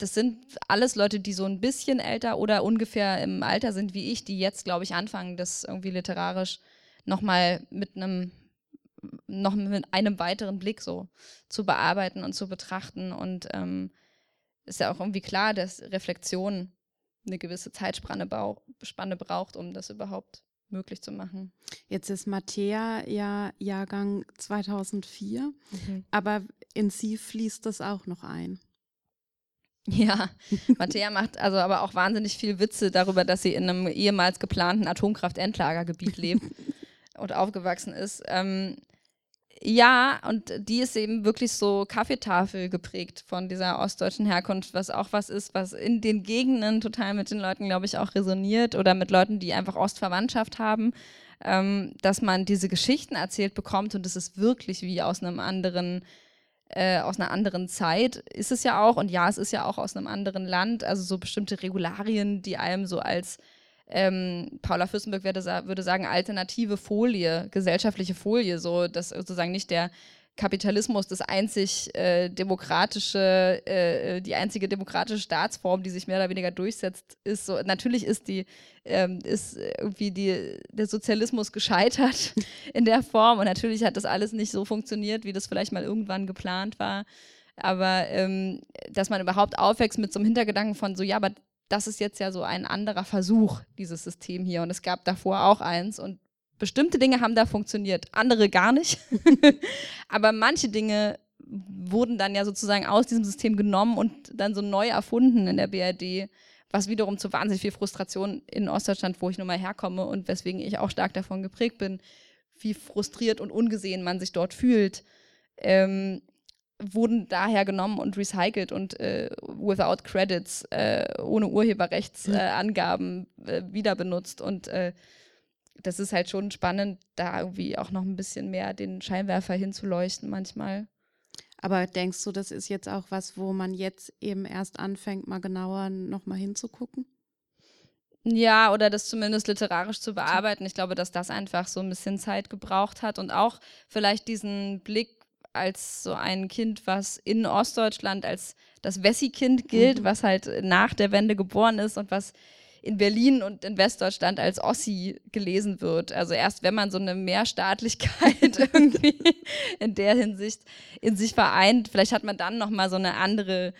das sind alles Leute, die so ein bisschen älter oder ungefähr im Alter sind wie ich, die jetzt, glaube ich, anfangen, das irgendwie literarisch nochmal mit einem noch mit einem weiteren Blick so zu bearbeiten und zu betrachten. Und ähm, ist ja auch irgendwie klar, dass Reflexion eine gewisse Zeitspanne braucht, um das überhaupt möglich zu machen. Jetzt ist Mattea ja Jahrgang 2004, mhm. aber in sie fließt das auch noch ein. Ja, Mattea macht also aber auch wahnsinnig viel Witze darüber, dass sie in einem ehemals geplanten Atomkraft-Endlagergebiet lebt und aufgewachsen ist. Ähm, ja, und die ist eben wirklich so Kaffeetafel geprägt von dieser ostdeutschen Herkunft, was auch was ist, was in den Gegenden total mit den Leuten, glaube ich, auch resoniert oder mit Leuten, die einfach Ostverwandtschaft haben, ähm, dass man diese Geschichten erzählt bekommt und es ist wirklich wie aus einem anderen äh, aus einer anderen Zeit ist es ja auch. Und ja, es ist ja auch aus einem anderen Land, also so bestimmte Regularien, die einem so als ähm, Paula Fürstenberg würde, würde, sagen, alternative Folie, gesellschaftliche Folie, so dass sozusagen nicht der Kapitalismus das einzig äh, demokratische, äh, die einzige demokratische Staatsform, die sich mehr oder weniger durchsetzt, ist so. Natürlich ist die, ähm, ist irgendwie die, der Sozialismus gescheitert in der Form und natürlich hat das alles nicht so funktioniert, wie das vielleicht mal irgendwann geplant war. Aber ähm, dass man überhaupt aufwächst mit so einem Hintergedanken von so, ja, aber das ist jetzt ja so ein anderer Versuch, dieses System hier. Und es gab davor auch eins. Und bestimmte Dinge haben da funktioniert, andere gar nicht. Aber manche Dinge wurden dann ja sozusagen aus diesem System genommen und dann so neu erfunden in der BRD, was wiederum zu wahnsinnig viel Frustration in Ostdeutschland, wo ich nun mal herkomme und weswegen ich auch stark davon geprägt bin, wie frustriert und ungesehen man sich dort fühlt. Ähm, wurden daher genommen und recycelt und äh, without credits, äh, ohne Urheberrechtsangaben äh, wieder benutzt. Und äh, das ist halt schon spannend, da irgendwie auch noch ein bisschen mehr den Scheinwerfer hinzuleuchten manchmal. Aber denkst du, das ist jetzt auch was, wo man jetzt eben erst anfängt, mal genauer nochmal hinzugucken? Ja, oder das zumindest literarisch zu bearbeiten. Ich glaube, dass das einfach so ein bisschen Zeit gebraucht hat und auch vielleicht diesen Blick als so ein Kind, was in Ostdeutschland als das Wessi-Kind gilt, mhm. was halt nach der Wende geboren ist und was in Berlin und in Westdeutschland als Ossi gelesen wird. Also erst wenn man so eine Mehrstaatlichkeit irgendwie in der Hinsicht in sich vereint, vielleicht hat man dann noch mal so eine andere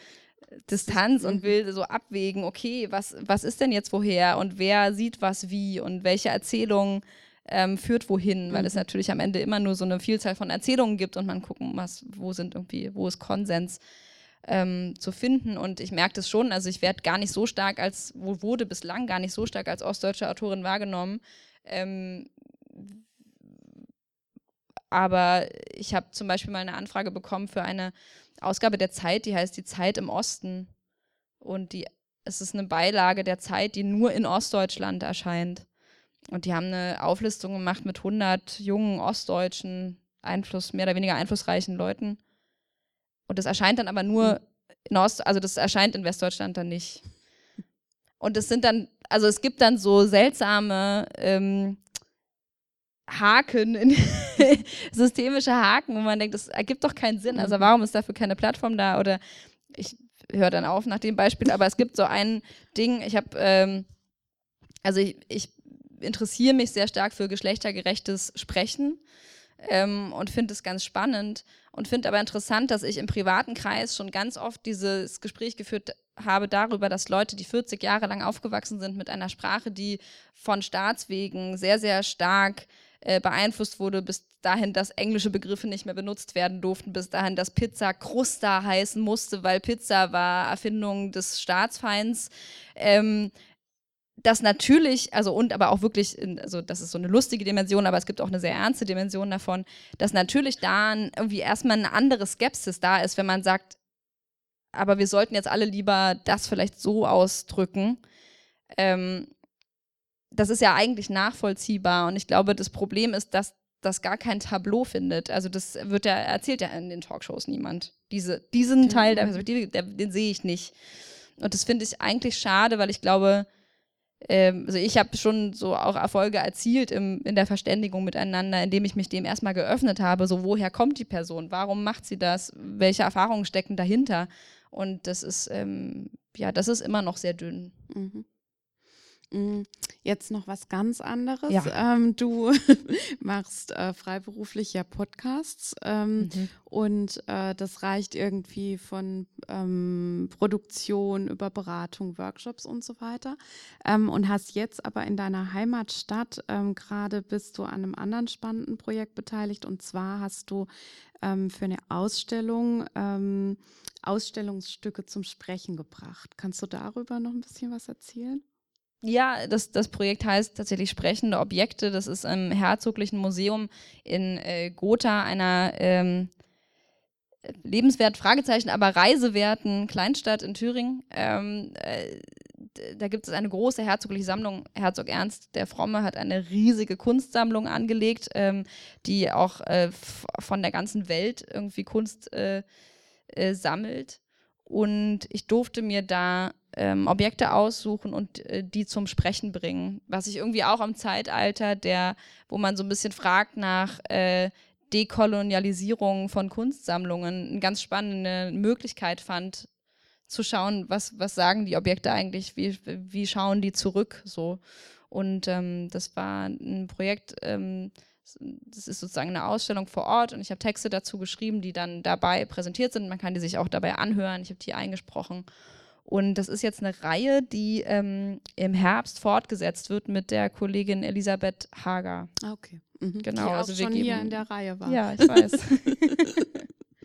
Distanz und mhm. will so abwägen, okay, was, was ist denn jetzt woher und wer sieht was wie und welche Erzählungen ähm, führt wohin, weil mhm. es natürlich am Ende immer nur so eine Vielzahl von Erzählungen gibt und man gucken muss, wo sind irgendwie, wo ist Konsens ähm, zu finden. Und ich merke das schon, also ich werde gar nicht so stark als, wurde bislang gar nicht so stark als ostdeutsche Autorin wahrgenommen. Ähm, aber ich habe zum Beispiel mal eine Anfrage bekommen für eine Ausgabe der Zeit, die heißt Die Zeit im Osten. Und die, es ist eine Beilage der Zeit, die nur in Ostdeutschland erscheint. Und die haben eine Auflistung gemacht mit 100 jungen ostdeutschen, Einfluss, mehr oder weniger einflussreichen Leuten. Und das erscheint dann aber nur in Ost, also das erscheint in Westdeutschland dann nicht. Und es sind dann, also es gibt dann so seltsame ähm, Haken, systemische Haken, wo man denkt, das ergibt doch keinen Sinn. Also mhm. warum ist dafür keine Plattform da? Oder ich höre dann auf nach dem Beispiel, aber es gibt so ein Ding, ich habe, ähm, also ich, ich interessiere mich sehr stark für geschlechtergerechtes Sprechen ähm, und finde es ganz spannend und finde aber interessant, dass ich im privaten Kreis schon ganz oft dieses Gespräch geführt habe darüber, dass Leute, die 40 Jahre lang aufgewachsen sind mit einer Sprache, die von Staatswegen sehr, sehr stark äh, beeinflusst wurde, bis dahin, dass englische Begriffe nicht mehr benutzt werden durften, bis dahin, dass Pizza Krusta heißen musste, weil Pizza war Erfindung des Staatsfeinds. Ähm, das natürlich, also und aber auch wirklich, also das ist so eine lustige Dimension, aber es gibt auch eine sehr ernste Dimension davon, dass natürlich da irgendwie erstmal eine andere Skepsis da ist, wenn man sagt, aber wir sollten jetzt alle lieber das vielleicht so ausdrücken. Ähm, das ist ja eigentlich nachvollziehbar und ich glaube, das Problem ist, dass das gar kein Tableau findet. Also das wird ja, erzählt ja in den Talkshows niemand. Diese, diesen Teil der Perspektive, den sehe ich nicht. Und das finde ich eigentlich schade, weil ich glaube, ähm, also ich habe schon so auch Erfolge erzielt im, in der Verständigung miteinander, indem ich mich dem erstmal geöffnet habe, so woher kommt die Person, warum macht sie das, welche Erfahrungen stecken dahinter. Und das ist, ähm, ja, das ist immer noch sehr dünn. Mhm. Mm, jetzt noch was ganz anderes. Ja. Ähm, du machst äh, freiberuflich ja Podcasts ähm, mhm. und äh, das reicht irgendwie von ähm, Produktion über Beratung, Workshops und so weiter. Ähm, und hast jetzt aber in deiner Heimatstadt ähm, gerade bist du an einem anderen spannenden Projekt beteiligt und zwar hast du ähm, für eine Ausstellung Ausstellungsstücke zum Sprechen gebracht. Kannst du darüber noch ein bisschen was erzählen? Ja, das, das Projekt heißt tatsächlich Sprechende Objekte. Das ist im Herzoglichen Museum in äh, Gotha, einer ähm, lebenswert, Fragezeichen, aber reisewerten Kleinstadt in Thüringen. Ähm, äh, da gibt es eine große herzogliche Sammlung. Herzog Ernst der Fromme hat eine riesige Kunstsammlung angelegt, ähm, die auch äh, von der ganzen Welt irgendwie Kunst äh, äh, sammelt. Und ich durfte mir da ähm, Objekte aussuchen und äh, die zum Sprechen bringen. Was ich irgendwie auch am Zeitalter, der, wo man so ein bisschen fragt nach äh, Dekolonialisierung von Kunstsammlungen, eine ganz spannende Möglichkeit fand, zu schauen, was, was sagen die Objekte eigentlich, wie, wie schauen die zurück so. Und ähm, das war ein Projekt, ähm, das ist sozusagen eine Ausstellung vor Ort und ich habe Texte dazu geschrieben, die dann dabei präsentiert sind. Man kann die sich auch dabei anhören. Ich habe die eingesprochen. Und das ist jetzt eine Reihe, die ähm, im Herbst fortgesetzt wird mit der Kollegin Elisabeth Hager. Ah, okay. Mhm. Genau. Die auch also schon geben, hier in der Reihe war. Ja, ich weiß.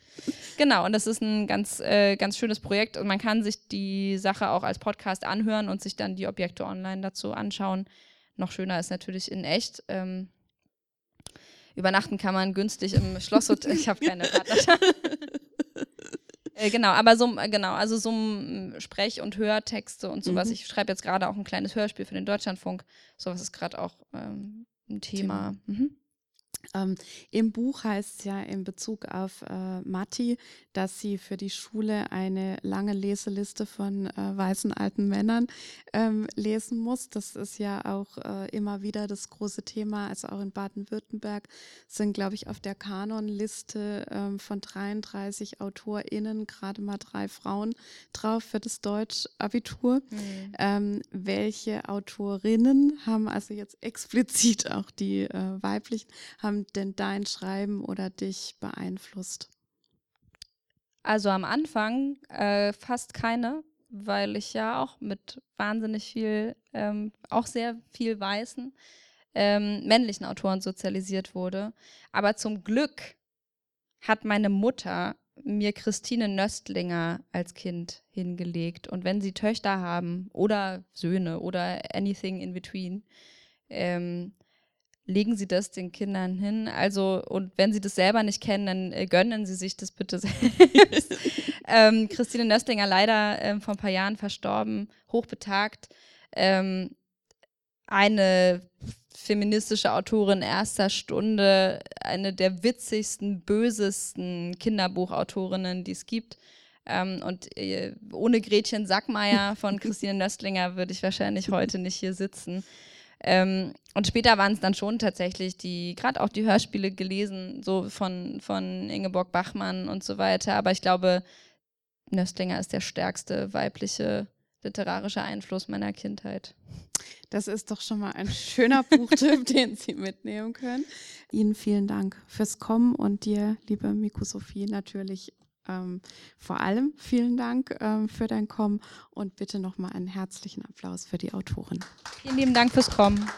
genau, und das ist ein ganz, äh, ganz schönes Projekt und man kann sich die Sache auch als Podcast anhören und sich dann die Objekte online dazu anschauen. Noch schöner ist natürlich in echt. Ähm, übernachten kann man günstig im Schlosshotel. ich habe keine Partnerschaft. Äh, genau, aber so, äh, genau, also so Sprech- und Hörtexte und sowas. Mhm. Ich schreibe jetzt gerade auch ein kleines Hörspiel für den Deutschlandfunk. Sowas ist gerade auch ähm, ein Thema. Thema. Mhm. Ähm, Im Buch heißt es ja in Bezug auf äh, Matti, dass sie für die Schule eine lange Leseliste von äh, weißen alten Männern ähm, lesen muss. Das ist ja auch äh, immer wieder das große Thema. Also auch in Baden-Württemberg sind, glaube ich, auf der Kanonliste ähm, von 33 AutorInnen gerade mal drei Frauen drauf für das Deutsch-Abitur. Mhm. Ähm, welche Autorinnen haben also jetzt explizit auch die äh, weiblichen, haben denn dein Schreiben oder dich beeinflusst? Also am Anfang äh, fast keine, weil ich ja auch mit wahnsinnig viel, ähm, auch sehr viel weißen ähm, männlichen Autoren sozialisiert wurde. Aber zum Glück hat meine Mutter mir Christine Nöstlinger als Kind hingelegt. Und wenn sie Töchter haben oder Söhne oder anything in between, ähm, legen Sie das den Kindern hin. Also, und wenn Sie das selber nicht kennen, dann äh, gönnen Sie sich das bitte selbst. ähm, Christine Nöstlinger leider ähm, vor ein paar Jahren verstorben, hochbetagt. Ähm, eine feministische Autorin erster Stunde, eine der witzigsten, bösesten Kinderbuchautorinnen, die es gibt. Ähm, und äh, ohne Gretchen Sackmeier von Christine Nöstlinger würde ich wahrscheinlich heute nicht hier sitzen. Ähm, und später waren es dann schon tatsächlich die, gerade auch die Hörspiele gelesen, so von, von Ingeborg Bachmann und so weiter. Aber ich glaube, Nöstlinger ist der stärkste weibliche literarische Einfluss meiner Kindheit. Das ist doch schon mal ein schöner Buchtipp, den Sie mitnehmen können. Ihnen vielen Dank fürs Kommen und dir, liebe Miku Sophie, natürlich ähm, vor allem vielen Dank ähm, für dein Kommen und bitte nochmal einen herzlichen Applaus für die Autorin. Vielen lieben Dank fürs Kommen.